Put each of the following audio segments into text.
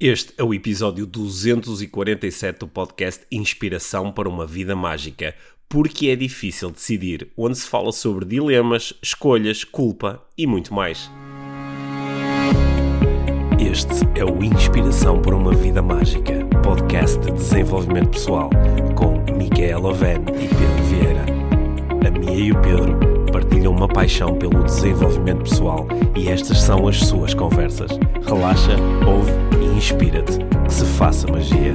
Este é o episódio 247 do podcast Inspiração para uma Vida Mágica. Porque é difícil decidir, onde se fala sobre dilemas, escolhas, culpa e muito mais. Este é o Inspiração para uma Vida Mágica, podcast de desenvolvimento pessoal, com Micaela Oven e Pedro Vieira. A Mia e o Pedro partilham uma paixão pelo desenvolvimento pessoal e estas são as suas conversas. Relaxa, ouve e inspira-te. Que se faça magia.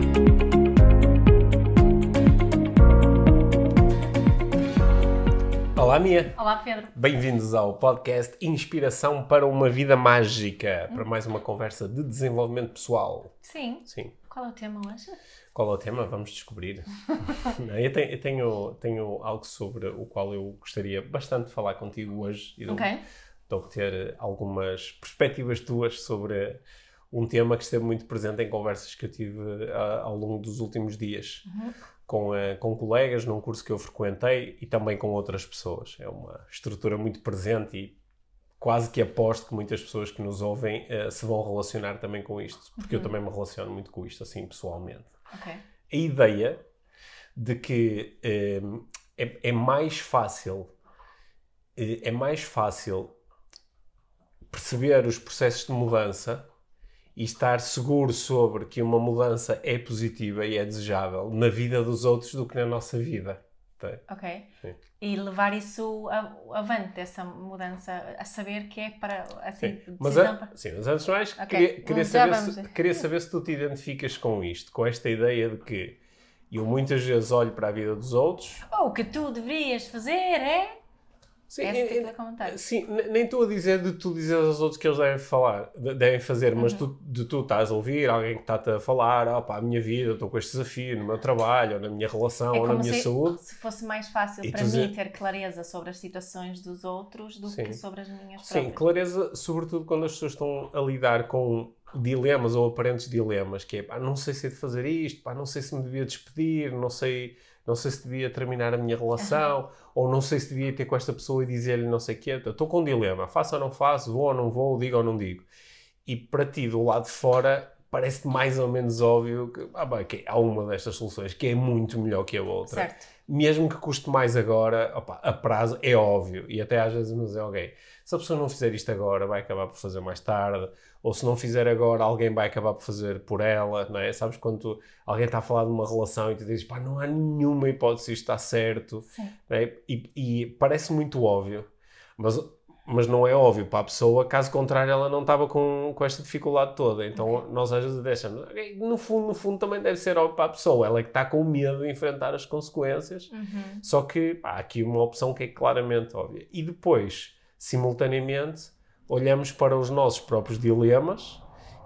Olá, Mia. Olá, Pedro. Bem-vindos ao podcast Inspiração para uma Vida Mágica, para mais uma conversa de desenvolvimento pessoal. Sim. Sim. Qual é o tema hoje? Qual é o tema? Vamos descobrir. Não, eu tenho, eu tenho, tenho algo sobre o qual eu gostaria bastante de falar contigo hoje e de Ok. de obter algumas perspectivas tuas sobre um tema que esteve muito presente em conversas que eu tive ah, ao longo dos últimos dias com, ah, com colegas num curso que eu frequentei e também com outras pessoas. É uma estrutura muito presente e quase que aposto que muitas pessoas que nos ouvem ah, se vão relacionar também com isto, porque eu também me relaciono muito com isto, assim, pessoalmente Ok. a ideia de que eh, é, é mais fácil eh, é mais fácil perceber os processos de mudança e estar seguro sobre que uma mudança é positiva e é desejável na vida dos outros do que na nossa vida. Ok. Sim. E levar isso avante, essa mudança, a saber que é para, assim, Sim. Mas, a- para... sim, mas antes de mais, Ok. queria, queria saber se, queria saber se tu te identificas com isto, com esta ideia de que eu muitas vezes olho para a vida dos outros Oh, o que tu deverias fazer é... Sim, comentário. Sim, ne- nem estou a dizer de tu dizer aos outros que eles devem falar, de- devem fazer, mas Uhum. tu, de tu estás a ouvir alguém que está-te a falar, ah pá, a minha vida, eu estou com este desafio no meu trabalho, ou na minha relação, É ou na minha se, saúde. se fosse mais fácil E para mim dizer- ter clareza sobre as situações dos outros do Sim. que sobre as minhas Sim, próprias. clareza, sobretudo quando as pessoas estão a lidar com dilemas ou aparentes dilemas, que é, pá, não sei se é de fazer isto, pá, não sei se me devia despedir, não sei, não sei se devia terminar a minha relação, ou não sei se devia ter com esta pessoa e dizer-lhe não sei o quê. Estou com um dilema, faço ou não faço, vou ou não vou, digo ou não digo. E para ti, do lado de fora, parece mais ou menos óbvio que, ah, bem, há uma destas soluções que é muito melhor que a outra Certo. mesmo que custe mais agora, opa, a prazo é óbvio. E até às vezes nos é alguém. Se a pessoa não fizer isto agora, vai acabar por fazer mais tarde. Ou se não fizer agora, alguém vai acabar por fazer por ela, não é? Sabes quando tu- alguém está a falar de uma relação e tu dizes, pá, não há nenhuma hipótese isto está certo. É? E, e parece muito óbvio. Mas, mas não é óbvio para a pessoa, caso contrário, ela não estava com, com esta dificuldade toda. Então nós às vezes deixamos. No fundo, no fundo, também deve ser óbvio para a pessoa. Ela é que está com medo de enfrentar as consequências. Uhum. Só que pá, há aqui uma opção que é claramente óbvia. E depois, simultaneamente, olhamos para os nossos próprios dilemas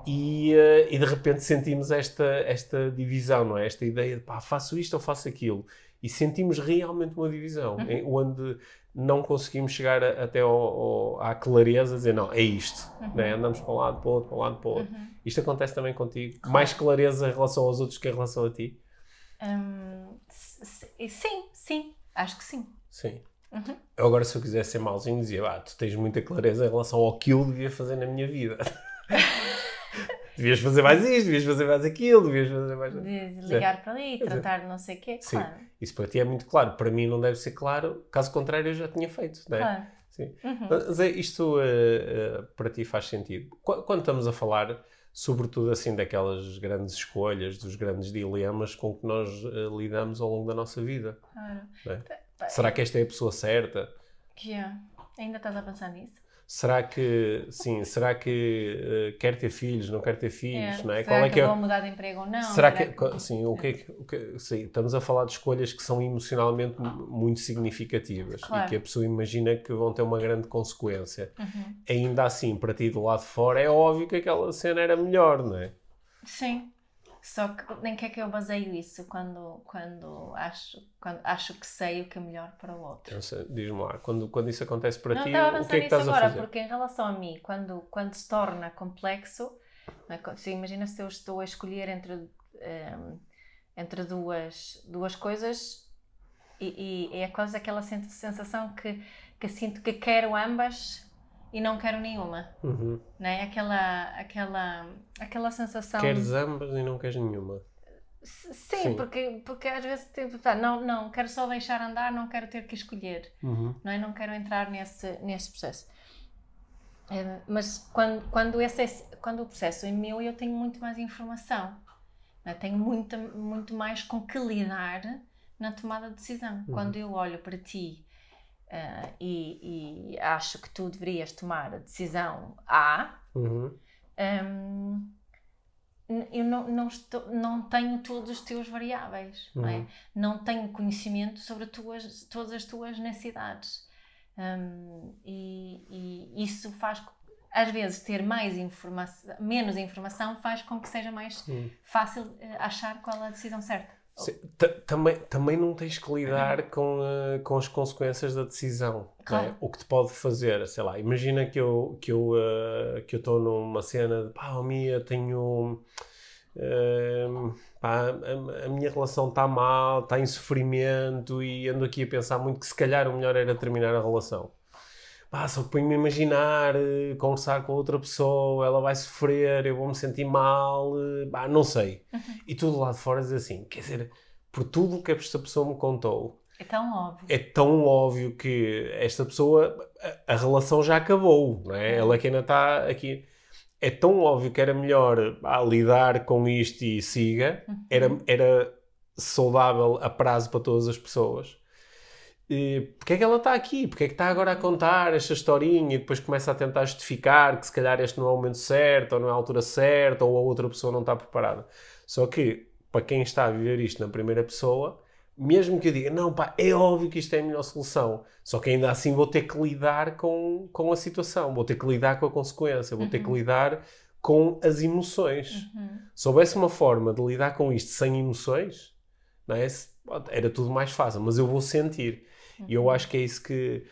e, eh, e de repente sentimos esta, esta divisão, não é? Esta ideia de pá, faço isto ou faço aquilo. E sentimos realmente uma divisão, em- onde não conseguimos chegar a- até ao, ao- à clareza dizer não, é isto. não é? Andamos para um lado, para o outro, para um lado, para o outro. Isto acontece também contigo? Mais clareza em relação aos outros que em relação a ti? Hum, sim, sim. Acho que sim. Sim. Uhum. Eu agora, se eu quisesse ser mauzinho, dizia: ah, tu tens muita clareza em relação ao que eu devia fazer na minha vida. devias fazer mais isto, devias fazer mais aquilo, devias fazer mais. De ligar para ali, tratar de não sei o quê, Sim, claro. isso para ti é muito claro. Para mim não deve ser claro, caso contrário, eu já tinha feito. Não é? Claro. Sim. Uhum. Mas é, isto eh, eh, para ti faz sentido. Qu- Quando estamos a falar, sobretudo assim, daquelas grandes escolhas, dos grandes dilemas com que nós eh, lidamos ao longo da nossa vida. claro. É? Será que esta é a pessoa certa? que é? Ainda estás a pensar nisso? Será que, sim, será que eh, quer ter filhos, não quer ter filhos, não é? Será Qual é que, que é? vou mudar de emprego ou não? Será que, co- sim, o que é que, o que- sim, estamos a falar de escolhas que são emocionalmente mu- muito significativas Claro. e que a pessoa imagina que vão ter uma grande consequência. Uhum. Ainda assim, para ti do lado de fora, é óbvio que aquela cena era melhor, não é? Sim. Só que nem que é que eu baseio isso quando, quando, acho, quando acho que sei o que é melhor para o outro. Diz-me lá, quando, quando isso acontece para não ti, a o que é que estás a agora, fazer? porque em relação a mim, quando, quando se torna complexo, é? se imagina se eu estou a escolher entre, ehm, entre duas, duas coisas e, e é quase aquela sen- sensação que, que sinto que quero ambas e não quero nenhuma. Uhum. Não é? Aquela, aquela, aquela sensação. Queres ambas e não queres nenhuma. Sim, Sim. Porque, porque às vezes tipo, tá, não, não, quero só deixar andar, não quero ter que escolher. Uhum. não é? Não quero entrar nesse, nesse processo. Eh, mas quando, quando, esse é, quando o processo é meu, eu tenho muito mais informação. não é? Tenho muita, muito mais com que lidar na tomada de decisão. Quando eu olho para ti eh, e, e acho que tu deverias tomar a decisão A, Uhum. hum, n- eu não, não, estou, não tenho todos os teus variáveis, não é? Uhum. Não tenho conhecimento sobre as tuas, todas as tuas necessidades. Hum, e, e isso faz, às vezes, ter mais informação, menos informação faz com que seja mais Uhum. fácil eh, achar qual é a decisão certa. Também, também não tens que lidar com, eh, com as consequências da decisão. é? Claro. O que te pode fazer, sei lá, imagina que eu que eu eh, que eu estou numa cena de pá, oh, Mia, tenho eh, pá, a, a minha relação está mal, está em sofrimento e ando aqui a pensar muito que se calhar o melhor era terminar a relação. Pá, só ponho-me a imaginar, eh, conversar com outra pessoa, ela vai sofrer, eu vou me sentir mal, eh, pá, não sei. E tudo lá de fora diz assim, quer dizer, por tudo o que esta pessoa me contou, É tão óbvio. é tão óbvio que esta pessoa, a, a relação já acabou, não é? Ela que ainda está aqui. É tão óbvio que era melhor lidar com isto e siga, era, era saudável a prazo para todas as pessoas. Porque é que ela está aqui? Porque é que está agora a contar esta historinha e depois começa a tentar justificar que se calhar este não é o momento certo, ou não é a altura certa, ou a outra pessoa não está preparada. Só que, para quem está a viver isto na primeira pessoa, mesmo que eu diga, não pá, é óbvio que isto é a melhor solução, só que ainda assim vou ter que lidar com, com a situação, vou ter que lidar com a consequência, vou ter que lidar com as emoções. Uhum. Se houvesse uma forma de lidar com isto sem emoções, não é? Era tudo mais fácil, mas eu vou sentir. E eu acho que é isso que,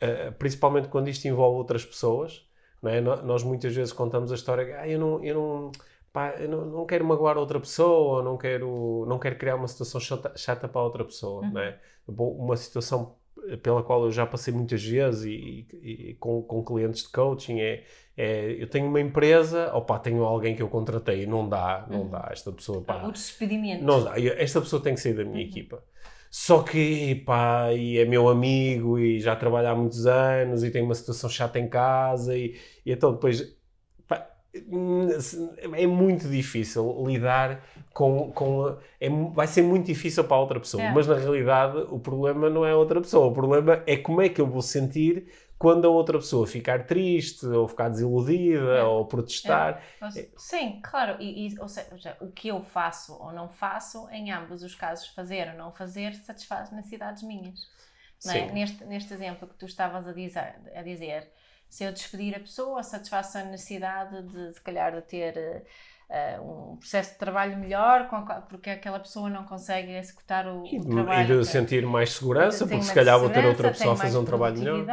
eh, principalmente quando isto envolve outras pessoas, não é? Nós muitas vezes contamos a história ah, eu, não, eu, não, pá, eu não, não quero magoar outra pessoa, não quero, não quero criar uma situação chata, chata para outra pessoa? Bom, Uma situação pela qual eu já passei muitas vezes e, e- e com, com clientes de coaching é, é eu tenho uma empresa, opá, tenho alguém que eu contratei, não dá, não dá, esta pessoa, pá, O despedimento. não dá. Esta pessoa tem que sair da minha equipa. Só que, pá, e é meu amigo e já trabalha há muitos anos e tem uma situação chata em casa e, e então depois pá, é muito difícil lidar com, com é, vai ser muito difícil para a outra pessoa, É. mas na realidade o problema não é a outra pessoa, o problema é como é que eu vou sentir quando a outra pessoa ficar triste ou ficar desiludida É. ou protestar. Mas, Sim, claro. E, e, ou seja, o que eu faço ou não faço, em ambos os casos, fazer ou não fazer, satisfaz necessidades minhas. É? Neste, neste exemplo que tu estavas a dizer, a dizer, se eu despedir a pessoa, satisfaz a necessidade de, se calhar, de ter eh, eh, um processo de trabalho melhor, porque aquela pessoa não consegue executar o, E o trabalho. e de sentir mais segurança, porque se calhar vou ter outra pessoa a fazer um trabalho melhor.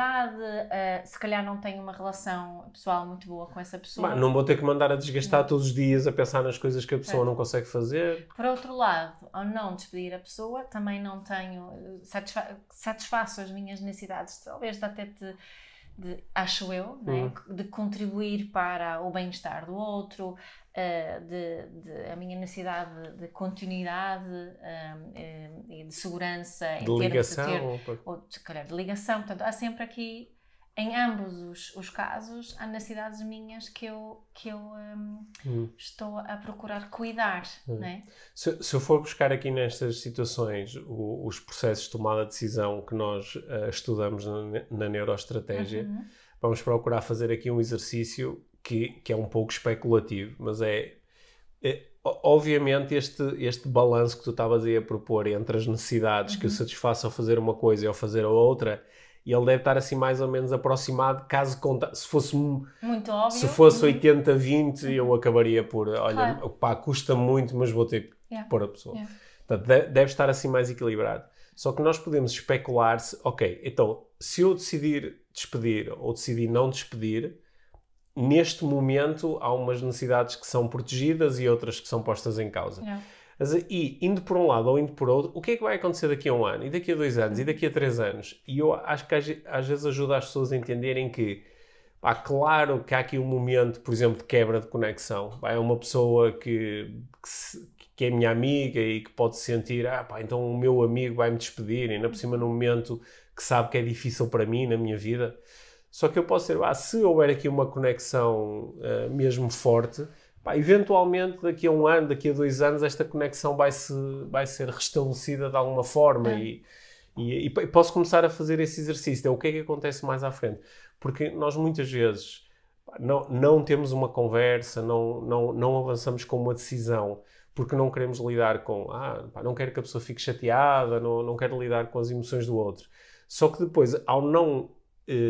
eh, se calhar não tem uma relação pessoal muito boa com essa pessoa. Bah, não vou ter que mandar a desgastar todos os dias a pensar nas coisas que a pessoa É. não consegue fazer. Por outro lado, ao não despedir a pessoa, também não tenho, satisfa satisfaço as minhas necessidades, talvez até de, de- acho eu, né, de contribuir para o bem-estar do outro, eh, de, de- a minha necessidade de, de continuidade eh, eh, e de segurança, em De ter- ligação. ter, ou se calhar de ligação. Portanto, há sempre aqui, em ambos os, os casos, há necessidades minhas que eu, que eu hum, Hum. estou a procurar cuidar, não é? Se, se eu for buscar aqui nestas situações o- os processos de tomada de decisão que nós eh, estudamos na, na neuroestratégia, Uhum. vamos procurar fazer aqui um exercício que, que é um pouco especulativo, mas é, é, obviamente este, este balanço que tu estavas aí a propor entre as necessidades que o satisfaçam fazer uma coisa e ao fazer a outra, e ele deve estar assim mais ou menos aproximado, caso conta, se fosse Muito óbvio. se fosse Uhum. 80-20, eu acabaria por, olha, Claro. pá, custa muito, mas vou ter que Yeah. pôr a pessoa. Yeah. Portanto, de- deve estar assim mais equilibrado. Só que nós podemos especular se, ok, então, se eu decidir despedir ou decidir não despedir, neste momento há umas necessidades que são protegidas e outras que são postas em causa. E indo por um lado ou indo por outro, o que é que vai acontecer daqui a um ano, e daqui a dois anos, e daqui a três anos? E eu acho que às, às vezes ajuda as pessoas a entenderem que Pá, claro que há aqui um momento, por exemplo, de quebra de conexão. Pá, é uma pessoa que, que, se, que, é minha amiga e que pode sentir, ah, pá, então o meu amigo vai me despedir, e ainda por cima num momento que sabe que é difícil para mim na minha vida. Só que eu posso ser, ah, se houver aqui uma conexão uh, mesmo forte, pá, eventualmente daqui a um ano, daqui a dois anos, esta conexão vai, -se, vai ser restabelecida de alguma forma é. e, e, e, posso começar a fazer esse exercício. É o que é que acontece mais à frente. Porque nós muitas vezes pá, não, não temos uma conversa, não, não, não avançamos com uma decisão porque não queremos lidar com, ah, pá, não quero que a pessoa fique chateada, não, não quero lidar com as emoções do outro. Só que depois, ao não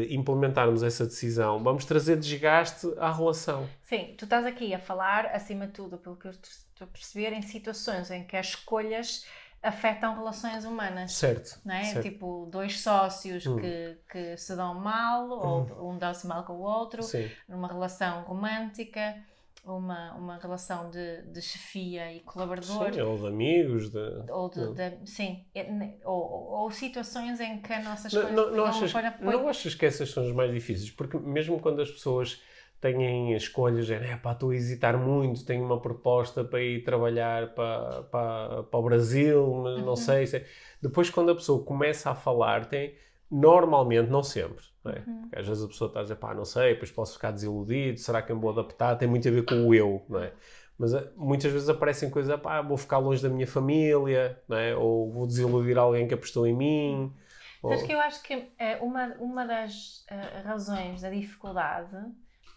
implementarmos essa decisão, vamos trazer desgaste à relação. Sim, tu estás aqui a falar, acima de tudo, pelo que eu estou a perceber, em situações em que as escolhas afetam relações humanas. Certo. Não é? Certo. Tipo, dois sócios hum. que, que se dão mal, hum. ou um dá-se mal com o outro, Sim. numa relação romântica uma, uma relação de, de chefia e colaborador. Sim, ou de amigos. De, ou de, de sim, é, ou, ou, situações em que a nossa escolha não, não, não, achas, não achas que essas são as mais difíceis? Porque mesmo quando as pessoas têm escolhas, é pá, estou a hesitar muito, tenho uma proposta para ir trabalhar para, para, para o Brasil, mas uhum. não sei. Se... Depois, quando a pessoa começa a falar, tem normalmente, não sempre, é? Uhum. Às vezes a pessoa está a dizer, pá, não sei, depois posso ficar desiludido, será que eu vou adaptar? Tem muito a ver com o eu, não é? Mas eh, muitas vezes aparecem coisas, pá, vou ficar longe da minha família, não é? Ou vou desiludir alguém que apostou em mim. Sabes ou... que eu acho que é uma, uma das uh, razões da dificuldade,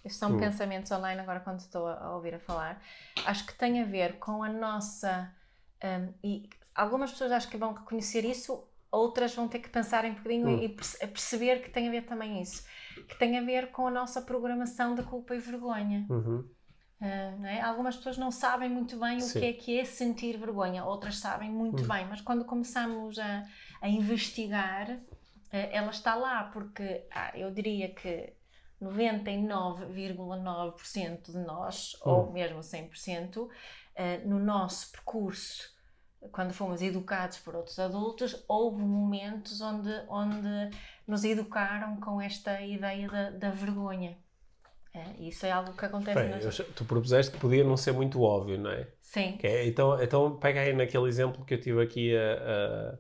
estes são hum. pensamentos online agora quando estou a, a, ouvir a falar, acho que tem a ver com a nossa. Um, e algumas pessoas acho que vão reconhecer isso outras vão ter que pensar um bocadinho hum. e perceber que tem a ver também isso. Que tem a ver com a nossa programação da culpa e vergonha. Uhum. Uh, é? Algumas pessoas não sabem muito bem Sim. o que é que é sentir vergonha, outras sabem muito hum. bem, mas quando começamos a, a investigar, uh, ela está lá, porque ah, eu diria que 99,9% de nós, hum. ou mesmo 100%, uh, no nosso percurso quando fomos educados por outros adultos, houve momentos onde, onde nos educaram com esta ideia da, da vergonha. É, isso é algo que acontece. Bem, nas... Tu propuseste que podia não ser muito óbvio, não é? Sim. É, então, então pega aí naquele exemplo que eu tive aqui a,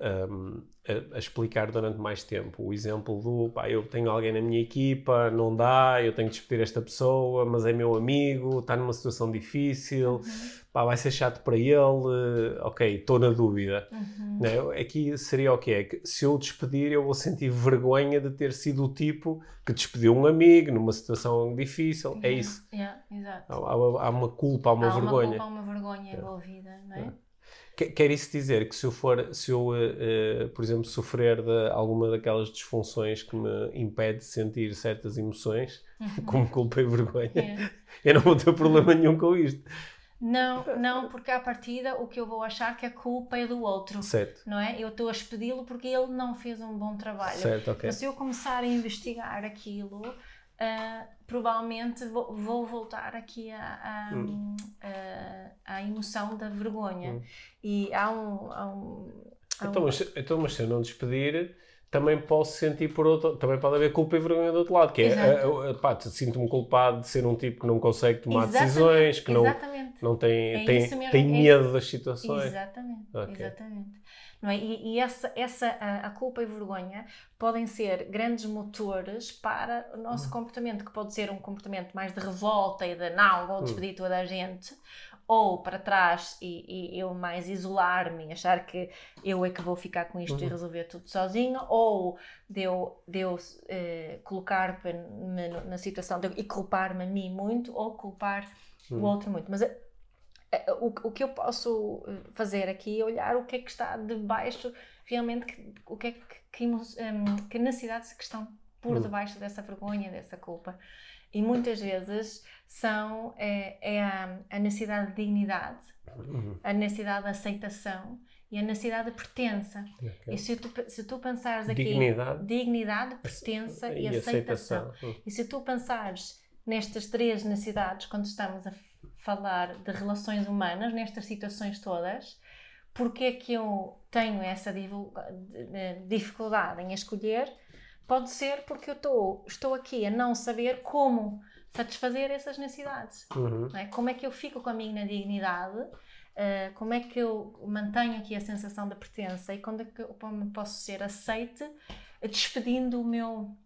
a, a, a, explicar durante mais tempo. O exemplo do, pá, eu tenho alguém na minha equipa, não dá, eu tenho que despedir esta pessoa, mas é meu amigo, está numa situação difícil, uhum. pá, vai ser chato para ele, ok, estou na dúvida. Uhum. Né? Aqui seria o quê? É que se eu despedir, eu vou sentir vergonha de ter sido o tipo que despediu um amigo numa situação difícil, yeah. é isso. Yeah. Há, há, uma culpa, há uma há vergonha. Uma culpa, há uma vergonha envolvida, não é? Quer isso dizer que se eu for, se eu, uh, por exemplo, sofrer de alguma daquelas disfunções que me impede de sentir certas emoções, uhum. como culpa e vergonha, é. eu não vou ter problema nenhum com isto. Não, não, porque à partida o que eu vou achar que a culpa é do outro. Certo. Não é? Eu estou a expedi-lo porque ele não fez um bom trabalho. Certo, ok. Mas se eu começar a investigar aquilo, uh, provavelmente vou, vou, voltar aqui à, hum. emoção da vergonha. Hum. E há um. Há um, há então, um... Mas, então, mas se eu não despedir também posso sentir por outro, também pode haver culpa e vergonha do outro lado, que é, uh, uh, pá, sinto-me culpado de ser um tipo que não consegue tomar exatamente, decisões, que não, não tem, é tem, tem é medo é, das situações. Exatamente, okay. exatamente. Não é? E, e essa, essa a, a, culpa e vergonha podem ser grandes motores para o nosso hum. comportamento, que pode ser um comportamento mais de revolta e de não, vou hum. despedir hum. toda a gente, ou para trás e, e eu mais isolar-me, achar que eu é que vou ficar com isto uhum. e resolver tudo sozinho, ou de eu, de eu uh, colocar-me na situação de, e culpar-me a mim muito, ou culpar uhum. o outro muito. Mas uh, o, o que eu posso fazer aqui é olhar o que é que está debaixo, realmente, que, o que é que, que, um, que necessidades que estão por uhum. debaixo dessa vergonha, dessa culpa. E muitas vezes são, é, é a, a, necessidade de dignidade, uhum. a necessidade de aceitação e a necessidade de pertença. Okay. E se tu, se tu pensares aqui... Dignidade. Dignidade, pertença e, e aceitação. aceitação. Uhum. E se tu pensares nestas três necessidades, quando estamos a falar de relações humanas, nestas situações todas, porque é que eu tenho essa dificuldade em escolher pode ser porque eu tô, estou aqui a não saber como satisfazer essas necessidades. Uhum. é? Como é que eu fico com a minha dignidade? Uh, como é que eu mantenho aqui a sensação de pertença e quando é que eu posso ser aceite despedindo o meu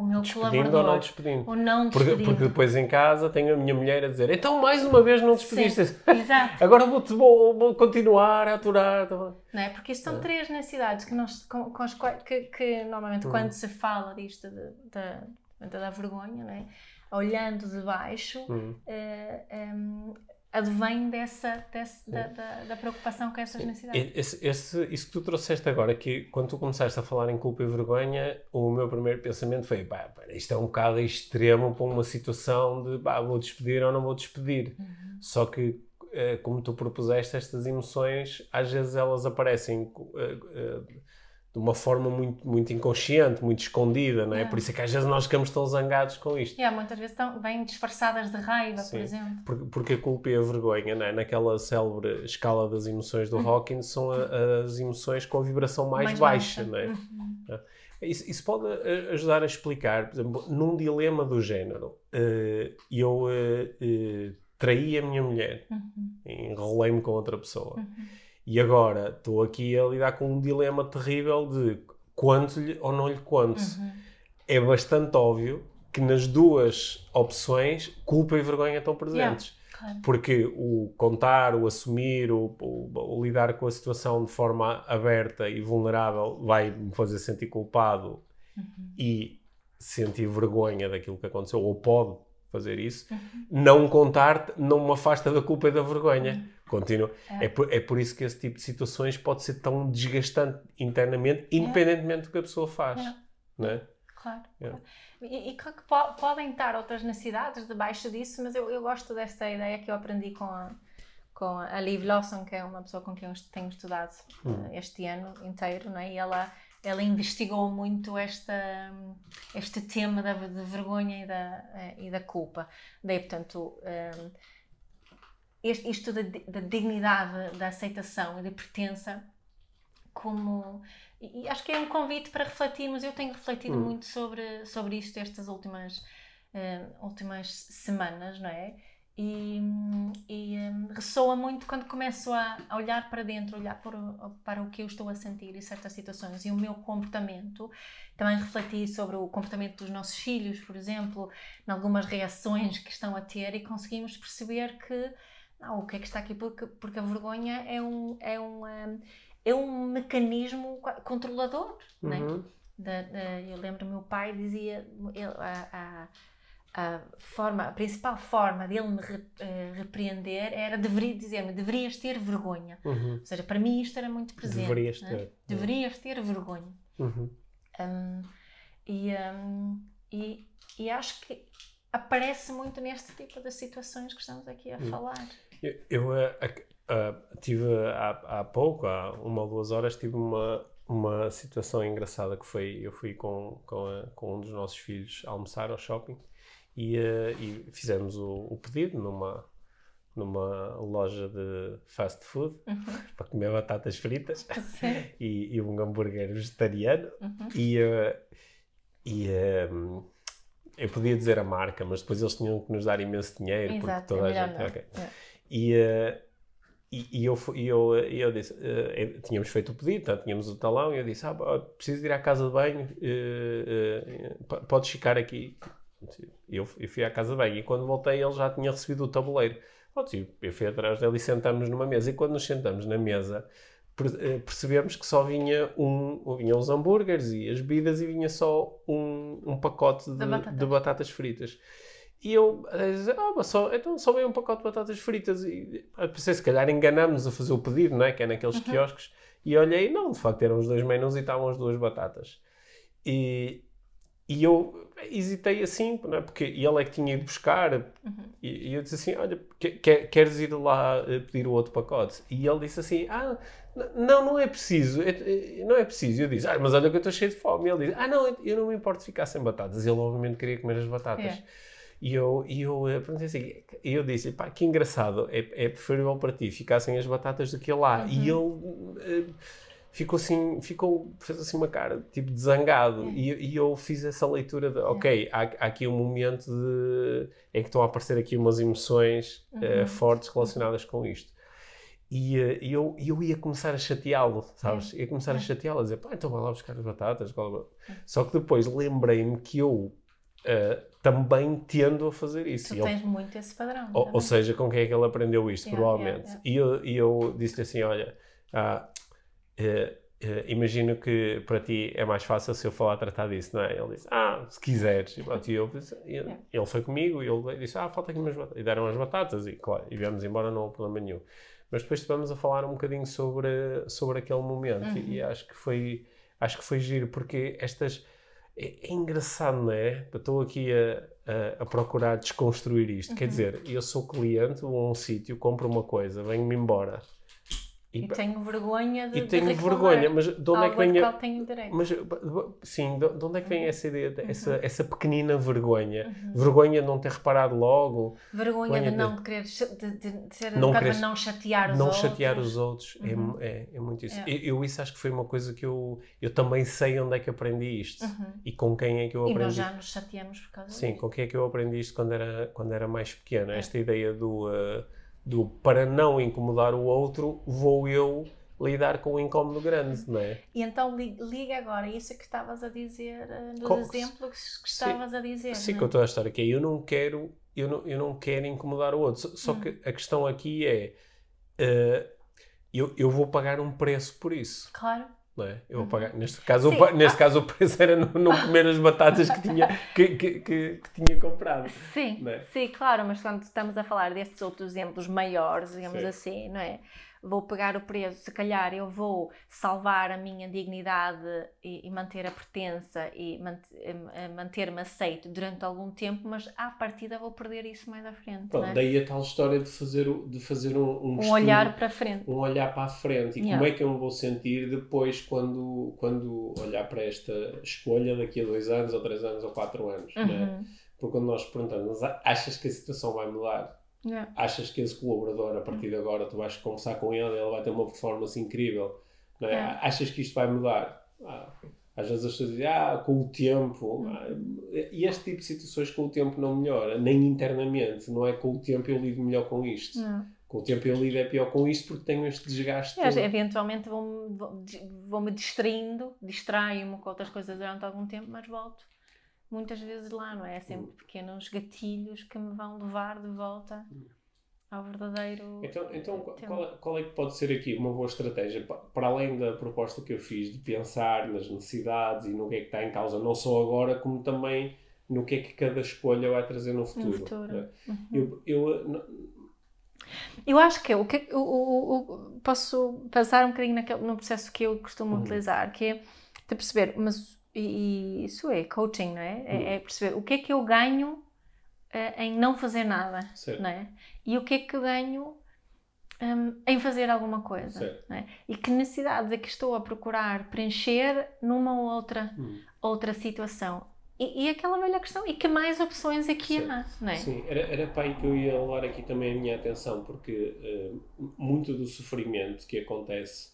o meu Despedindo ou não despedindo? Ou não Porque, despedindo. porque depois em casa tenho a minha mulher a dizer então mais uma vez não despediste. Sim, exato. Agora vou, vou, vou continuar a aturar. tá. Não é? Porque isto são É. três necessidades que, nós, com, com as quais, que, que normalmente Hum. quando se fala disto da, da vergonha, não é? olhando de baixo, Hum. em, advém dessa, desse- da, da, da preocupação com essas necessidades. Esse, esse- isso que tu trouxeste agora, que quando tu começaste a falar em culpa e vergonha, o meu primeiro pensamento foi: pá, pá, isto é um bocado extremo para uma situação de pá, vou despedir ou não vou despedir. Uhum. Só que, eh, como tu propuseste, estas emoções, às vezes elas aparecem eh, eh, de uma forma muito, muito inconsciente, muito escondida, não é? É. Por isso é que às vezes nós ficamos tão zangados com isto. Yeah, muitas vezes estão, vêm disfarçadas de raiva, Sim. por exemplo. Porque, porque a culpa e a vergonha, não é? naquela célebre escala das emoções do Uhum. Hawking, são a- as emoções com a vibração mais, baixa. Não é? Uhum. isso, isso pode eh, ajudar a explicar, por exemplo, num dilema do género, eh, eu eh, traí a minha mulher, Uhum. enrolei-me com outra pessoa, Uhum. E agora estou aqui a lidar com um dilema terrível de quanto-lhe ou não lhe conto. Uhum. É bastante óbvio que nas duas opções, culpa e vergonha estão presentes. Claro. Porque o contar, o assumir, o, o- o lidar com a situação de forma aberta e vulnerável vai me fazer sentir culpado Uhum. e sentir vergonha daquilo que aconteceu, ou pode fazer isso. Uhum. Não contar não me afasta da culpa e da vergonha. Continua. É. É. por, é por isso que esse tipo de situações pode ser tão desgastante internamente, independentemente do que a pessoa faz. É. Não é? Claro. Claro. E, e claro que po- podem estar outras necessidades debaixo disso, mas eu, eu gosto dessa ideia que eu aprendi com a, com a Liv Lawson, que é uma pessoa com quem eu tenho estudado Hum. eh, este ano inteiro, não é? e ela, ela investigou muito esta, este tema da, de vergonha e da, eh, e da culpa. Daí, portanto, eh, este- isto da, da dignidade, da aceitação e da pertença como e acho que é um convite para refletirmos. Eu tenho refletido Hum. muito sobre, sobre isto estas últimas, eh, últimas semanas, não é? E, e eh, ressoa muito quando começo a, a olhar para dentro, olhar para o, para o que eu estou a sentir em certas situações e o meu comportamento. Também refleti sobre o comportamento dos nossos filhos, por exemplo, em algumas reações que estão a ter e conseguimos perceber que não, o que é que está aqui, porque, porque a vergonha é um, é um, é um mecanismo controlador, é? Uhum. Da- da- eu lembro meu pai dizia ele- a, a, a forma a principal forma dele me re- eh, repreender era deveria dizer-me deverias ter vergonha Uhum. ou seja para mim isto era muito presente Deverias não é? ter. deverias ter vergonha Uhum. Hum, e, hum, e, e acho que aparece muito neste tipo de situações que estamos aqui a Hum. falar Eu, eu, ac- ah, tive há, há pouco, há uma ou duas horas, tive uma, uma situação engraçada que foi, eu fui com, com, a- com um dos nossos filhos almoçar ao shopping e, eh, e fizemos o, o pedido numa, numa loja de fast food Uhum. para comer batatas fritas e, e um hambúrguer vegetariano Uhum. e, eh, e eh, eu podia dizer a marca, mas depois eles tinham que nos dar imenso dinheiro porque Exato, toda é a gente... não. ok. É. E, eh, e, e eu, e eu, e eu disse, eh, eh, tínhamos feito o pedido, portanto, tínhamos o talão, e eu disse, ah, preciso ir à casa de banho, eh, eh, p- podes ficar aqui. Eu, eu fui à casa de banho, e quando voltei ele já tinha recebido o tabuleiro. Eu fui atrás dele e sentámos numa mesa, e quando nos sentamos na mesa, per- eh, percebemos que só vinha um, vinham os hambúrgueres e as bebidas, e vinha só um, um pacote de, batatas. de batatas fritas. E eu dizer, ah, mas só, então só veio um pacote de batatas fritas. E pensei, se calhar enganámos a fazer o pedido, não é? Que é naqueles Uhum. quiosques. E olhei, não, de facto eram os dois menus e estavam as duas batatas. E, e eu hesitei assim, não é? Porque ele é que tinha ido buscar. Uhum. E, e eu disse assim, olha, que- quer- queres ir lá eh, pedir o outro pacote? E ele disse assim, ah, não, não é preciso, é- não é preciso. E eu disse, ah, mas olha que eu estou cheio de fome. E ele disse, ah, não, eu não me importo de ficar sem batatas. Ele obviamente queria comer as batatas. É. E eu, e eu eh, perguntei assim, e eu disse, pá, que engraçado, é, é preferível para ti ficar sem as batatas do que lá. E ele, eh, ficou assim, ficou, fez assim uma cara, tipo, de zangado. É. E, e eu fiz essa leitura de, ok, há, há aqui um momento de, em que estão a aparecer aqui umas emoções eh, Uhum. fortes relacionadas com isto. E eu, eu ia começar a chateá-lo, sabes? Ia começar a É. chateá-lo, a dizer, pá, então vai lá buscar as batatas. blá, blá." É. Só que depois lembrei-me que eu eh, também tendo a fazer isso. Tu tens muito esse padrão. ou, ou seja, com quem é que ele aprendeu isto, Yeah, provavelmente. yeah, E eu, eu disse-lhe assim: olha, ah, eh, eh, imagino que para ti é mais fácil se eu falar tratar disso, não é? Ele disse: ah, se quiseres. E, pronto, e eu ele, Yeah. ele foi comigo e ele disse: ah, falta aqui umas batatas. E deram as batatas e, claro, e viemos embora, não houve problema nenhum. Mas depois estivemos a falar um bocadinho sobre, sobre aquele momento Uhum. e acho que foi acho que foi giro porque estas é, é engraçado, não é? Eu estou aqui a, a, a procurar desconstruir isto. Quer Uhum. dizer, eu sou cliente, vou a um sítio, compro uma coisa, venho-me embora. E tenho vergonha de. e de tenho reclamar. vergonha, mas de onde é que vem a, tenho direito. mas, sim, de de onde é que vem essa ideia, de- essa, essa pequenina vergonha? Uhum. Vergonha de não ter reparado logo, Vergonha vergonha de de- não querer de, de, de ser Não querer- não chatear os não outros. chatear os outros. É Uhum. mu- É, é, muito isso. É. Eu, eu isso acho que foi uma coisa que eu, eu também sei onde é que aprendi isto. Uhum. E com quem é que eu E aprendi nós já nos chateamos por causa Sim, disso. com quem é que eu aprendi isto quando era, quando era mais pequena? É. Esta ideia do, uh, do para não incomodar o outro, vou eu lidar com um incómodo grande, não é? E então li- liga agora isso que estavas a dizer, eh, dos Com- exemplos que estavas a dizer. Sim, é? com toda a história, que é eu não quero, eu não, eu não quero incomodar o outro. Só, só Hum. que a questão aqui é, uh, eu, eu vou pagar um preço por isso. Claro. Não é? Eu Uhum. pagar, neste caso, o Sim, pa- neste ah. caso o preço era não, não comer as batatas que tinha, que, que, que, que tinha comprado. Sim, é? sim, claro, mas quando estamos a falar destes outros exemplos maiores, digamos Sim. assim, não é? Vou pegar o preço, se calhar eu vou salvar a minha dignidade e, e manter a pertença e mant- eh, manter-me aceito durante algum tempo, mas à partida vou perder isso mais à frente, Pronto, é? daí a tal história de fazer, de fazer um, um, Um estudo, olhar para frente. um olhar para a frente e Yeah. como é que eu me vou sentir depois quando, quando olhar para esta escolha daqui a dois anos ou três anos ou quatro anos, é? Uhum. Porque quando nós perguntamos, "Mas achas que a situação vai mudar? Yeah. Achas que esse colaborador, a partir de agora, tu vais conversar com ele, ele vai ter uma performance incrível, é? É. Achas que isto vai mudar? Ah, às vezes as pessoas dizem, ah, com o tempo. Ah, e este tipo de situações com o tempo não melhora, nem internamente. Não é com o tempo eu lido melhor com isto. Não. Com o tempo eu lido é pior com isto porque tenho este desgaste. Eventualmente vou-me vou- vou-me distraindo, distraio-me com outras coisas durante algum tempo, mas volto muitas vezes lá, não é? É sempre pequenos gatilhos que me vão levar de volta ao verdadeiro. Então, então qual, é, qual é que pode ser aqui uma boa estratégia, pa- para além da proposta que eu fiz de pensar nas necessidades e no que é que está em causa, não só agora, como também no que é que cada escolha vai trazer no futuro. No futuro. né? Uhum. Eu, eu, não- Eu acho que o que o- o- posso passar um bocadinho naquele, no processo que eu costumo Uhum. utilizar, que é de perceber, mas e, e isso é coaching, não é? É, é perceber o que é que eu ganho eh, em não fazer nada, Certo. não é? E o que é que eu ganho hum, em fazer alguma coisa, é? E que necessidades é que estou a procurar preencher numa ou outra, Hum. outra situação. E, e aquela velha questão, e que mais opções é que há, não é? Sim, era, era para aí que eu ia levar aqui também a minha atenção, porque eh, muito do sofrimento que acontece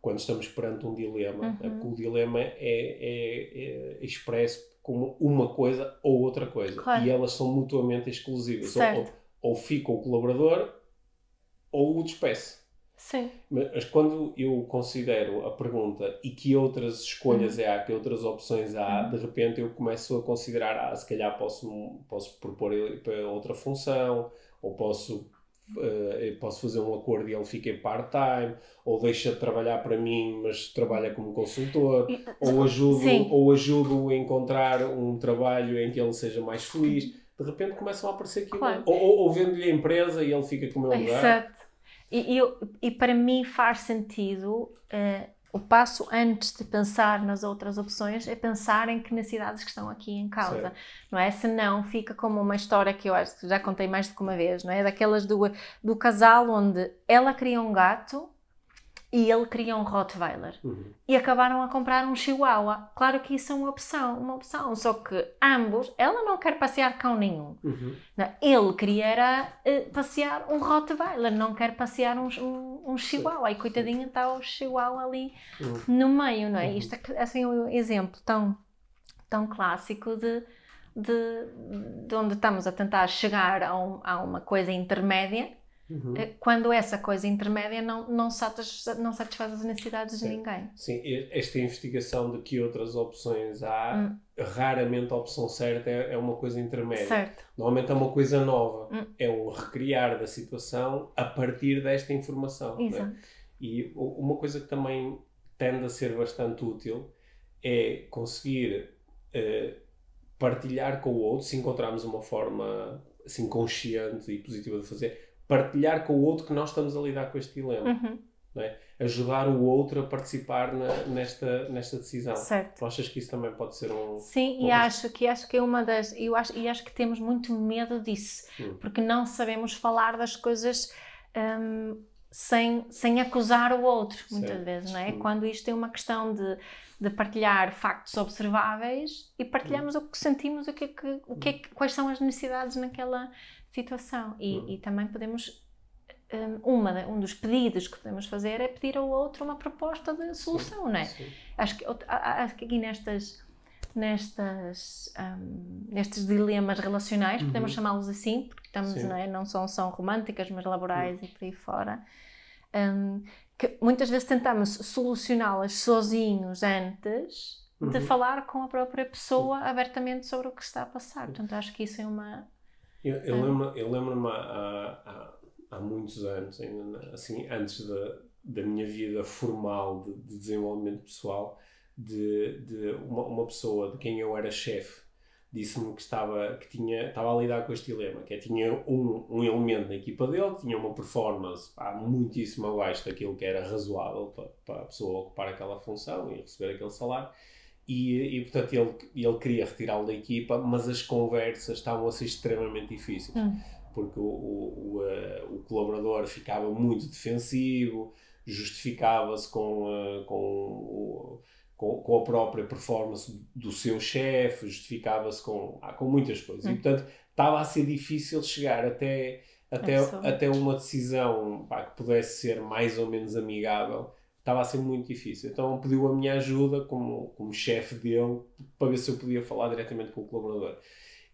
quando estamos perante um dilema, Uhum. é porque o dilema é, é- é expresso como uma coisa ou outra coisa. Claro. E elas são mutuamente exclusivas. Ou, ou, ou fica o colaborador ou o despeço. Sim. Mas quando eu considero a pergunta e que outras escolhas é há, que outras opções há, Uhum. de repente eu começo a considerar, ah, se calhar posso, posso propor para outra função, ou posso, eh, posso fazer um acordo e ele fica em part-time, ou deixa de trabalhar para mim, mas trabalha como consultor, ou ajudo, Sim. ou ajudo a encontrar um trabalho em que ele seja mais feliz. De repente começam a aparecer aqui, Claro. ou, ou, ou vendo-lhe a empresa e ele fica com o meu lugar. Exato. E, e eu- e para mim faz sentido eh, o passo antes de pensar nas outras opções é pensar em que necessidades que estão aqui em causa, Certo. não é? Senão fica como uma história que eu acho que já contei mais do que uma vez, não é? Daquelas do, do casal onde ela queria um gato e ele queria um Rottweiler Uhum. e acabaram a comprar um Chihuahua. Claro que isso é uma opção, uma opção, só que ambos, ela não quer passear cão nenhum. Uhum. Não, ele queria era, eh, passear um Rottweiler, não quer passear um, um, um chihuahua e coitadinha está o chihuahua ali Uhum. no meio, não é? Uhum. Isto é assim um exemplo tão, tão clássico de, de, de onde estamos a tentar chegar a, um- a uma coisa intermédia, Uhum. eh, quando essa coisa intermédia não, não, satisfaz, não satisfaz as necessidades de Sim. ninguém. Sim, esta investigação de que outras opções há, Hum. raramente a opção certa é, é uma coisa intermédia. Certo. Normalmente é uma coisa nova. Hum. É um recriar da situação a partir desta informação. é? Exato. E uma coisa que também tende a ser bastante útil é conseguir eh, partilhar com o outro, se encontrarmos uma forma assim consciente e positiva de fazer, partilhar com o outro que nós estamos a lidar com este dilema. Uhum. Ajudar o outro a participar na- nesta, nesta decisão. Certo. Tu achas que isso também pode ser um. Sim, e Bom. acho que acho que é uma das eu acho e acho que temos muito medo disso Hum. porque não sabemos falar das coisas hum, sem, sem acusar o outro muitas Certo. vezes não é Hum. quando isto é uma questão de, de partilhar factos observáveis e partilhamos Hum. o que sentimos o que é que, o que, que- quais são as necessidades naquela situação e, Hum. e também podemos hum, uma, um dos pedidos que podemos fazer é pedir ao outro uma proposta de solução, não é? Sim. Acho que, acho que aqui nestas, nestas, hum, nestes dilemas relacionais, podemos Uhum. chamá-los assim, porque estamos, Sim. não, é? não são, são românticas, mas laborais e por aí fora, hum, que muitas vezes tentamos solucioná-las sozinhos antes de Uhum. falar com a própria pessoa abertamente sobre o que está a passar. Portanto, acho que isso é uma. Eu, eu lembro- eu lembro-me há, há, há muitos anos, ainda assim, antes da, da minha vida formal de, de desenvolvimento pessoal, de, de uma, uma pessoa de quem eu era chefe disse-me que estava, que tinha, estava a lidar com este dilema, que é, tinha um, um elemento na equipa dele, que tinha uma performance pá, muitíssimo abaixo daquilo que era razoável para, para a pessoa ocupar aquela função e receber aquele salário. E, e portanto ele, ele queria retirá-lo da equipa, mas as conversas estavam a ser extremamente difíceis Hum. porque o, o, o, eh, o colaborador ficava muito defensivo, justificava-se com, eh, com, o- com, com a própria performance do seu chefe, justificava-se com, ah, com muitas coisas. E Hum. portanto estava a ser difícil chegar até, até, até uma decisão pá, que pudesse ser mais ou menos amigável. Estava a ser muito difícil. Então pediu a minha ajuda como, como chefe dele para ver se eu podia falar diretamente com o colaborador.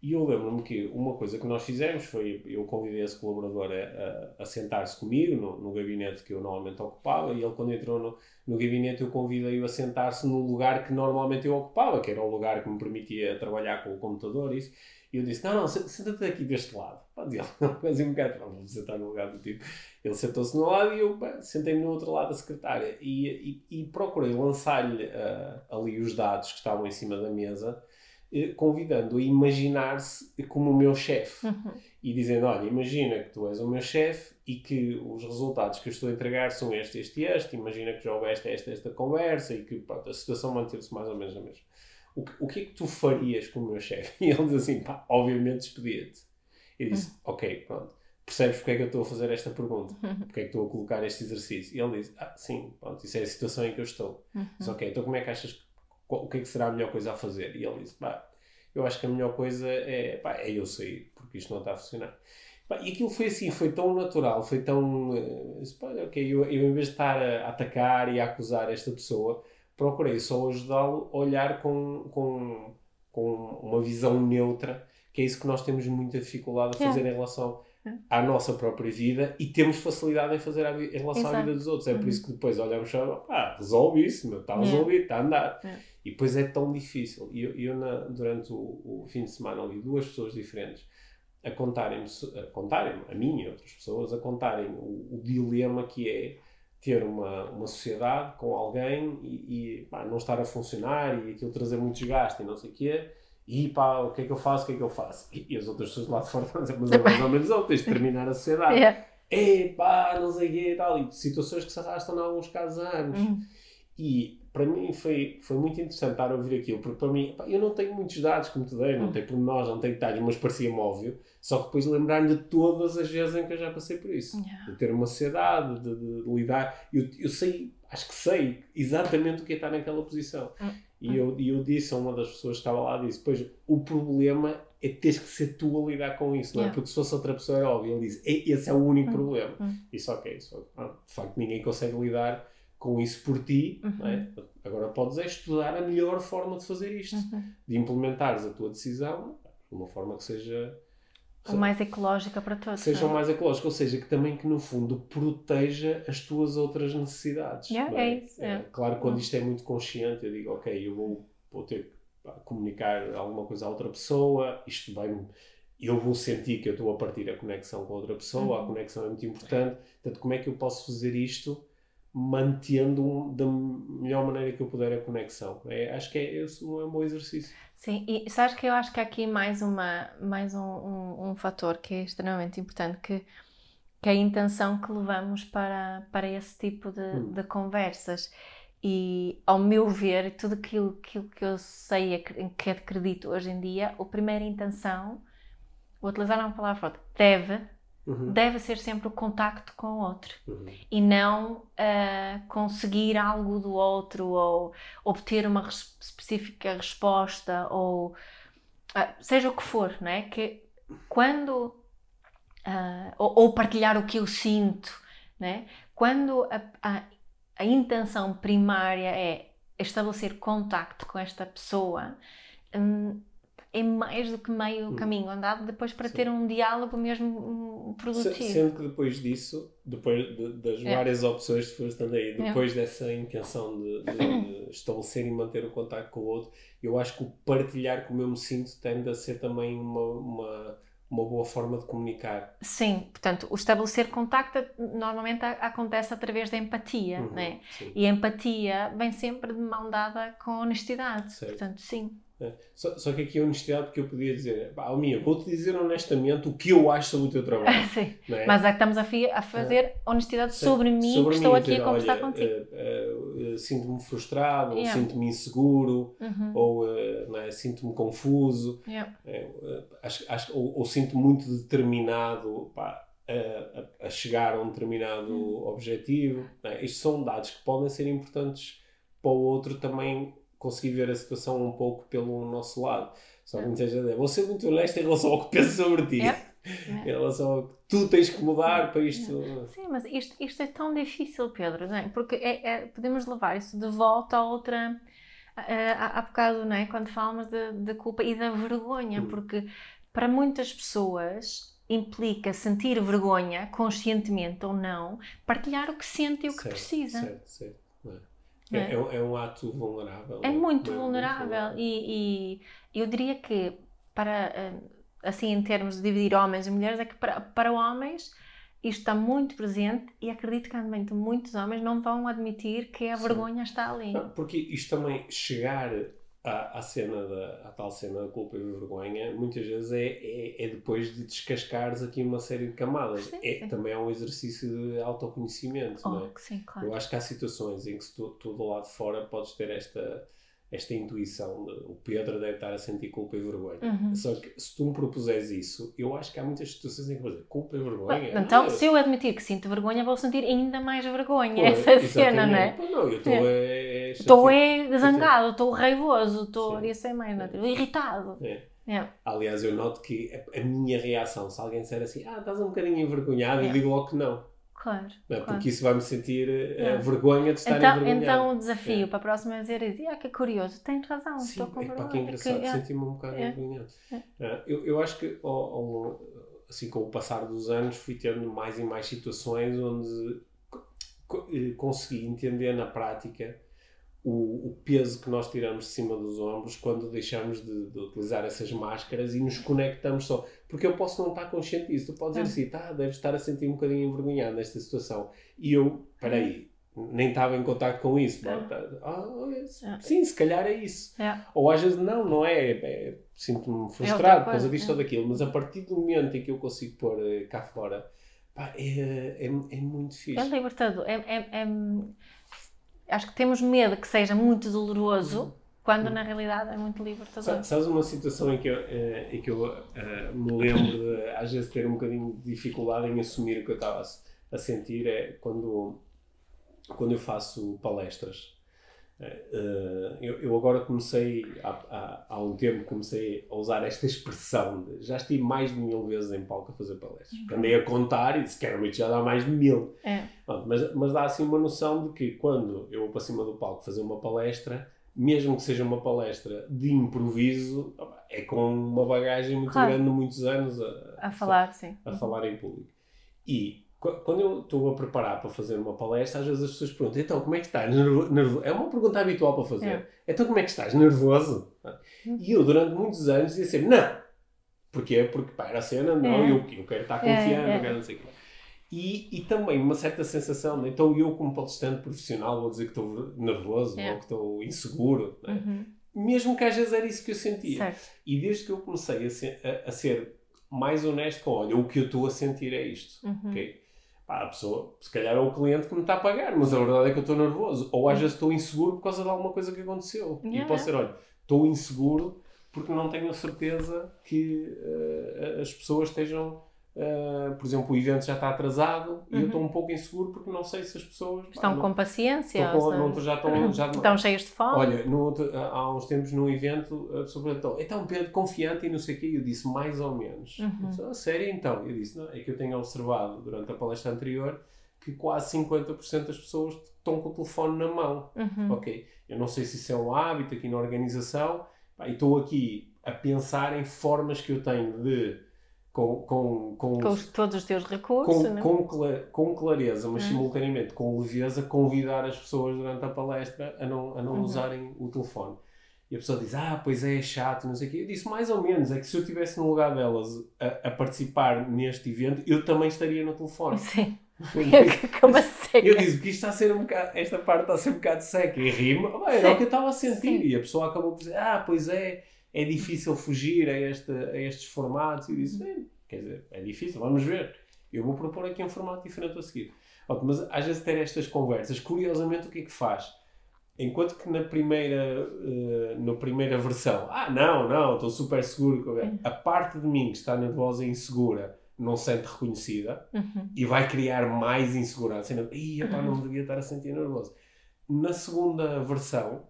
E eu lembro-me que uma coisa que nós fizemos foi, eu convidei esse colaborador a, a, a sentar-se comigo no, no gabinete que eu normalmente ocupava e ele quando entrou no, no gabinete eu convidei-o a sentar-se no lugar que normalmente eu ocupava, que era o lugar que me permitia trabalhar com o computador e isso. E eu disse, não, não, se- senta-te aqui deste lado. Pá, ele, quase um bocado, "Pá, vou sentar no lugar do tipo. Ele sentou-se no lado e eu sentei-me no outro lado da secretária e, e, e procurei lançar-lhe ah, ali os dados que estavam em cima da mesa eh, convidando-o a imaginar-se como o meu chefe Uhum. e dizendo: Olha, imagina que tu és o meu chefe e que os resultados que eu estou a entregar são este, este e este. Imagina que já houveste esta, esta conversa e que pronto, a situação manteve-se mais ou menos a mesma. O que, o que é que tu farias com o meu chefe? E ele diz assim: pá, obviamente despedia-te. Eu disse: Ok, pronto. Percebes porque é que eu estou a fazer esta pergunta? Porque é que estou a colocar este exercício? E ele diz: Ah, sim, pronto, isso é a situação em que eu estou. Diz, ok, então como é que achas que, o que é que será a melhor coisa a fazer? E ele disse, pá, eu acho que a melhor coisa é, pá, é eu sair, porque isto não está a funcionar. Pá, e aquilo foi assim, foi tão natural, foi tão, eh, pá, ok, eu, eu em vez de estar a atacar e a acusar esta pessoa, procurei só ajudá-lo a olhar com, com, com uma visão neutra, que é isso que nós temos muita dificuldade a fazer em relação Yeah. à nossa própria vida e temos facilidade em fazer em relação à Exato. vida dos outros. É por Uhum. isso que depois olhamos e falamos, pá, resolve isso, está Yeah. resolvido, está a andar. Yeah. E depois é tão difícil. E eu, eu na- durante o, o fim de semana ouvi duas pessoas diferentes a contarem-me, a contarem a mim e outras pessoas, a contarem o, o dilema que é ter uma, uma sociedade com alguém e, e, pá, não estar a funcionar e aquilo trazer muito desgaste e não sei o quê. E pá, o que é que eu faço? O que é que eu faço? E, e as outras pessoas lá de fora estão a dizer, mas é mais ou menos ó, tens de terminar a sociedade. Yeah. Epá, não sei o quê e tal. E situações que se arrastam em alguns casos há anos. Uhum. E para mim foi, foi muito interessante estar a ouvir aquilo, porque para mim, pá, eu não tenho muitos dados, como te dei, não Hum. tenho pormenores, não tenho detalhes, mas parecia-me óbvio. Só que depois lembrar-me de todas as vezes em que eu já passei por isso. Yeah. De ter uma sociedade, de, de- de lidar. Eu, eu sei, acho que sei exatamente o que é estar naquela posição. Hum. E eu, e eu disse a uma das pessoas que estava lá, disse, pois, o problema é teres que ser tu a lidar com isso, não é? Yeah. Porque se fosse outra pessoa, é óbvio, ele diz, "E- esse é o único Hum, problema. hum. Isso, ok, isso, ah, de facto, ninguém consegue lidar com isso por ti, é? Uhum. Agora podes é estudar a melhor forma de fazer isto, Uhum. de implementares a tua decisão de uma forma que seja O mais ecológica para todos. seja não é? mais ecológica, ou seja, que também que no fundo proteja as tuas outras necessidades. Yeah, não é isso, É, é. Claro, quando Hum. isto é muito consciente, eu digo, ok, eu vou, vou ter que comunicar alguma coisa a outra pessoa, isto vai eu vou sentir que eu estou a partir a conexão com a outra pessoa, a Uhum. conexão é muito importante, portanto, como é que eu posso fazer isto mantendo da melhor maneira que eu puder a conexão? É, acho que é, esse é um bom exercício. Sim, e sabes que eu acho que há aqui mais, uma, mais um, um, um fator que é extremamente importante, que, que é a intenção que levamos para, para esse tipo de, Hum. de conversas. E, ao meu ver, tudo aquilo, aquilo que eu sei, que acredito hoje em dia, a primeira intenção, vou utilizar uma palavra forte, deve, Uhum, deve ser sempre o contacto com o outro uhum. e não ah, conseguir algo do outro ou obter uma res- específica resposta ou ah, seja o que for, não é? Que quando ah, ou, ou partilhar o que eu sinto, né? Quando a, a, a intenção primária é estabelecer contacto com esta pessoa, hum, é mais do que meio Hum. caminho andado depois para Sim. ter um diálogo mesmo produtivo. Sendo que depois disso, depois de- das É. várias opções que foste estando aí, É. depois dessa intenção de, de estabelecer e manter o contato com o outro, eu acho que o partilhar como eu me sinto tende a ser também uma, uma, uma boa forma de comunicar. Sim, portanto, o estabelecer contacto normalmente acontece através da empatia, Uhum, né? sim. E a empatia vem sempre de mão dada com honestidade. Certo. Portanto, sim. É. Só, só que aqui a honestidade, porque eu podia dizer, pá, Almia, vou-te dizer honestamente o que eu acho sobre o teu trabalho. Sim. é? Mas é que estamos a, a fazer honestidade Sim, sobre mim, sobre que estou mim, aqui dizer, a conversar olha, contigo. eh, eh, sinto-me frustrado, ou Yeah. sinto-me inseguro, Uhum. ou não é, sinto-me confuso. Yeah. É, acho, acho, ou, ou sinto muito determinado pá, a, a- chegar a um determinado Hum. objetivo. é? Isto são dados que podem ser importantes para o outro também conseguir ver a situação um pouco pelo nosso lado. Só que É. muitas vezes é, vou ser muito honesto em relação ao que penso sobre ti. É. Em relação ao que tu tens que mudar para isto. Sim, mas isto, isto é tão difícil, Pedro, não é? Porque é- é- podemos levar isso de volta a outra. Há há bocado, não é? Quando falamos de culpa e da vergonha, Hum. porque para muitas pessoas implica sentir vergonha, conscientemente ou não, partilhar o que sente e o que Certo, precisa. Certo, certo. é? É, é? é um- é um ato vulnerável. É não muito Não vulnerável e, e eu diria que para eh, assim em termos de dividir homens e mulheres é que para, para homens isto está muito presente e acredito que realmente muitos homens não vão admitir que a Sim. vergonha está ali. Não, porque isto também, chegar à, à cena da, à tal cena da culpa e vergonha, muitas vezes é, é, é depois de descascares aqui uma série de camadas. Sim, é, sim. Também é um exercício de autoconhecimento, não Oh, é? que sim, claro. Eu acho que há situações em que se tu, tu do lado de fora podes ter esta, esta intuição de o Pedro deve estar a sentir culpa e vergonha. Uhum. Só que se tu me propuseres isso, eu acho que há muitas situações em que vou dizer culpa e vergonha. Então, não, se eu admitir que sinto vergonha, vou sentir ainda mais vergonha. Pô, Essa é a cena, não é? exatamente. Pô, não, eu estou É. é, é Estou chateado. é zangado, estou raivoso, estou. Isso é mais, é? irritado. É. É. Aliás, eu noto que a, a minha reação, se alguém disser assim, ah, estás um bocadinho envergonhado, eu É. digo logo que não. Claro. não é? claro. Porque isso vai-me sentir eh, É. a vergonha de estar Então, envergonhado. então o desafio É. para a próxima vez é dizer: ah, que curioso, tens razão, Sim, estou com é vergonha. que engraçado, que- é. senti-me um bocado É. envergonhado. É. Ah, eu, eu acho que, ao- ao- assim, com o passar dos anos, fui tendo mais e mais situações onde eh, consegui entender na prática o, o peso que nós tiramos de cima dos ombros quando deixamos de, de utilizar essas máscaras e nos conectamos só. Porque eu posso não estar consciente disso. Tu podes dizer assim, tá, deves estar a sentir um bocadinho envergonhado nesta situação. E eu, peraí, nem estava em contato com isso. É. Pá, tá, ah, É. sim, se calhar é isso. É. Ou às vezes não, não é. é Sinto-me outra frustrado por causa disto é. ou daquilo, mas a partir do momento em que eu consigo pôr eh, cá fora, pá, é, é, é muito fixe. É libertador. É, é- é- acho que temos medo que seja muito doloroso, quando na realidade é muito libertador. Sa- Sabes uma situação em que eu, eh, em que eu eh, me lembro de às vezes ter um bocadinho de dificuldade em assumir o que eu estava a, sentir é quando, quando eu faço palestras. Uh, eu, eu, agora comecei, há, há, há, um tempo, comecei a usar esta expressão de já estive mais de mil vezes em palco a fazer palestras. Uhum. Andei a contar e disse que já dá mais de mil. É. mas, mas dá assim uma noção de que quando eu vou para cima do palco fazer uma palestra, mesmo que seja uma palestra de improviso, é com uma bagagem muito claro. grande de muitos anos a, a falar, sim. a falar em público. E quando eu estou a preparar para fazer uma palestra, às vezes as pessoas perguntam: então, como é que estás? Nervo... É uma pergunta habitual para fazer. É. Então, como é que estás? Nervoso? Hum. E eu, durante muitos anos, dizia sempre: não. Porquê? Porque, pá, era a cena, não, é. eu, eu quero estar é, confiante, é, eu quero não sei o quê. E, e também uma certa sensação, né? então eu, como palestrante profissional, vou dizer que estou nervoso é. ou que estou inseguro, né? uhum. mesmo que às vezes era isso que eu sentia. Certo. E desde que eu comecei a ser, a, a ser mais honesto com: olha, o que eu estou a sentir é isto, uhum. ok? Pá, a pessoa, se calhar é o cliente que me está a pagar, mas a verdade é que eu estou nervoso. Ou às vezes estou inseguro por causa de alguma coisa que aconteceu. Yeah. E posso ser, olha, estou inseguro porque não tenho a certeza que uh, as pessoas estejam Uh, por exemplo, o evento já está atrasado uhum. e eu estou uhum. um pouco inseguro porque não sei se as pessoas estão não, com paciência, com, não, já estão, já, estão cheios de fome. Olha, no, há uns tempos num evento a pessoa perguntou: então Pedro, confiante e não sei o quê. Eu disse mais ou menos. Uhum. Disse, ah, sério então? Eu disse: não, é que eu tenho observado durante a palestra anterior que quase 50% das pessoas estão com o telefone na mão. Uhum. Ok, eu não sei se isso é um hábito aqui na organização e estou aqui a pensar em formas que eu tenho de com, com, com, com os, todos os teus recursos, com, com, com, clareza, mas hum. simultaneamente com leveza, convidar as pessoas durante a palestra a não, a não uhum. usarem o telefone. E a pessoa diz, ah, pois é, é chato, não sei o quê. Eu disse, mais ou menos, é que se eu estivesse no lugar delas a, a, participar neste evento, eu também estaria no telefone. Sim. Como assim? Eu disse, que isto está a ser um bocado, esta parte está a ser um bocado seca e rima. Era o que eu estava a sentir. Sim. E a pessoa acabou por dizer, ah, pois é, é difícil fugir a, este, a estes formatos. E disse, bem, quer dizer, é difícil, vamos ver. Eu vou propor aqui um formato diferente a seguir. Mas às vezes ter estas conversas, curiosamente, o que é que faz? Enquanto que na primeira, uh, na primeira versão, ah, não, não, estou super seguro. Uhum. A parte de mim que está nervosa e insegura não se sente reconhecida uhum. e vai criar mais insegurança. Ih, não uhum. devia estar a sentir nervoso. Na segunda versão,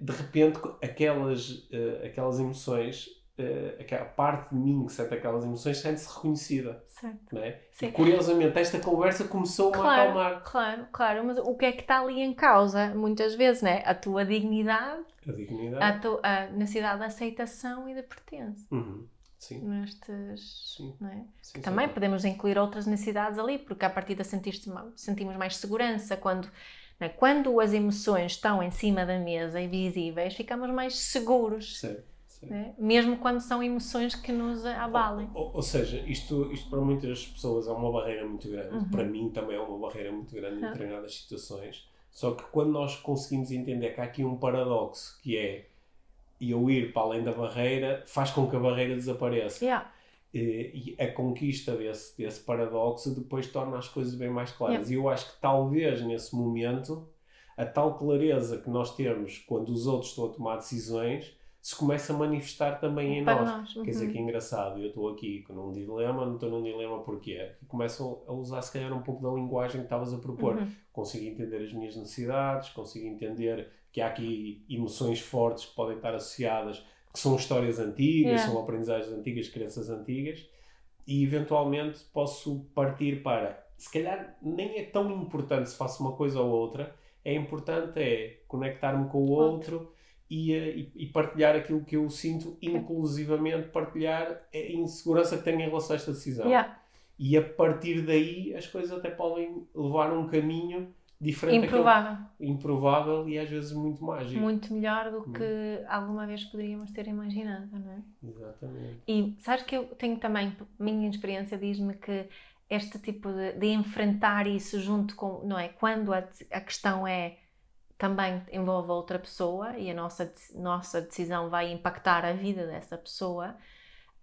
de repente aquelas, eh, aquelas emoções uh, aquela parte de mim que sente aquelas emoções sente-se reconhecida. Certo. É? E, curiosamente, esta conversa começou-me claro, a acalmar. Claro, claro, mas o que é que está ali em causa, muitas vezes, né? A tua dignidade, a, dignidade. a, a necessidade de aceitação e de pertença. Uhum. Sim. Nestes, sim. É? sim, Também podemos incluir outras necessidades ali, porque a partir da sentimos mais segurança quando? Quando as emoções estão em cima da mesa e visíveis, ficamos mais seguros. Certo. Né? Mesmo quando são emoções que nos abalem. Ou, ou, seja, isto, isto para muitas pessoas é uma barreira muito grande. Uhum. Para mim também é uma barreira muito grande em determinadas situações. Só que quando nós conseguimos entender que há aqui um paradoxo que é eu ir para além da barreira faz com que a barreira desapareça. Yeah. E, e a conquista desse, desse paradoxo depois torna as coisas bem mais claras. Yeah. E eu acho que talvez nesse momento a tal clareza que nós temos quando os outros estão a tomar decisões se começa a manifestar também em Para nós. nós. Uhum. Quer dizer, uhum. que é engraçado, eu estou aqui com um dilema, não estou num dilema porquê? Começam a usar, se calhar, um pouco da linguagem que estavas a propor. Uhum. Consigo entender as minhas necessidades, consigo entender que há aqui emoções fortes que podem estar associadas, que são histórias antigas, yeah. são aprendizagens antigas, crenças antigas, e eventualmente posso partir para, se calhar, nem é tão importante se faço uma coisa ou outra, é importante é conectar-me com o outro e, e, partilhar aquilo que eu sinto, inclusivamente partilhar a insegurança que tenho em relação a esta decisão. Yeah. E a partir daí as coisas até podem levar um caminho diferente improvável. Improvável e às vezes muito mágico. Muito melhor do que hum. alguma vez poderíamos ter imaginado, não é? Exatamente. E sabes que eu tenho também, minha experiência diz-me que este tipo de, de, enfrentar isso junto com, não é? Quando a, a questão é também envolve outra pessoa e a nossa, nossa decisão vai impactar a vida dessa pessoa,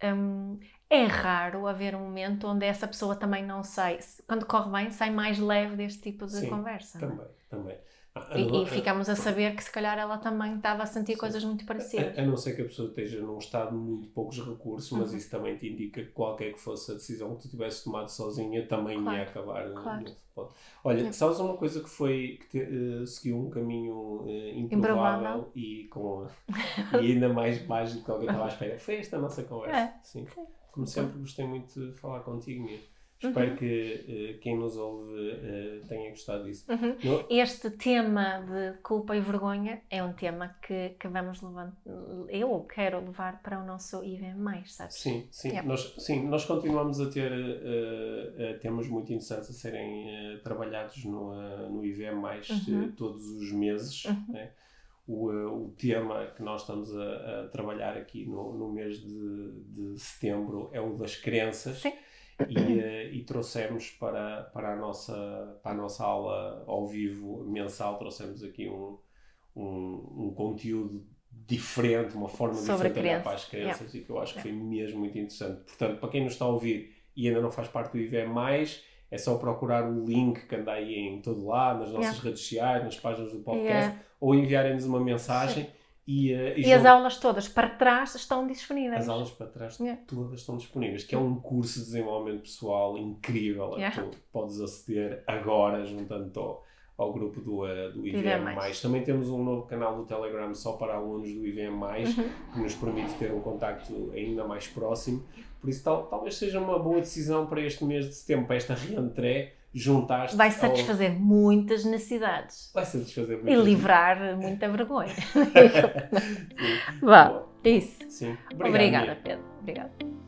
hum, é raro haver um momento onde essa pessoa também não sai, quando corre bem, sai mais leve deste tipo de Sim, conversa. Também, também. e, e ficamos a saber que se calhar ela também estava a sentir Sim. coisas muito parecidas. A, a, não ser que a pessoa esteja num estado de muito poucos recursos, mas uhum. isso também te indica que qualquer que fosse a decisão que tu tivesse tomado sozinha também claro. ia acabar claro. no Olha, é. sabes uma coisa que foi que te, uh, seguiu um caminho uh, improvável, e, com, e ainda mais mágico que alguém estava à espera? Foi esta a nossa conversa. É. Sim. Como sempre, gostei muito de falar contigo, Mia. Espero uhum. que uh, quem nos ouve uh, tenha gostado disso. Uhum. No... Este tema de culpa e vergonha é um tema que, que vamos levar, eu quero levar para o nosso IVM+, sabes? Sim, sim. Nós, sim, nós continuamos a ter uh, temas muito interessantes a serem trabalhados no, no IVM+, uhum. todos os meses, uhum. né? O, o, tema que nós estamos a, a trabalhar aqui no, no mês de, de setembro é o das crenças. Sim e, uh, e, trouxemos para, para, a nossa, para a nossa aula ao vivo mensal, trouxemos aqui um, um, um conteúdo diferente, uma forma Sobre diferente de olhar para as crianças yeah. e que eu acho que foi mesmo muito interessante. Portanto, para quem nos está a ouvir e ainda não faz parte do IVM+, é só procurar o link que anda aí em todo lado, nas nossas yeah. redes sociais, nas páginas do podcast, yeah. ou enviarem-nos uma mensagem. Sim e, uh, e, e as aulas todas para trás estão disponíveis. As aulas para trás yeah. todas estão disponíveis, que é um curso de desenvolvimento pessoal incrível yeah. que tu podes aceder agora juntando ao, ao grupo do, uh, do IVM+. Mais. Também temos um novo canal do Telegram só para alunos do IVM+, uhum. que nos permite ter um contacto ainda mais próximo. Por isso tal, talvez seja uma boa decisão para este mês de setembro, para esta reentrée, juntaste. Vai satisfazer ao... muitas necessidades. Vai satisfazer muitas E livrar muita vergonha. Vá, isso. Sim. Obrigada, Pedro.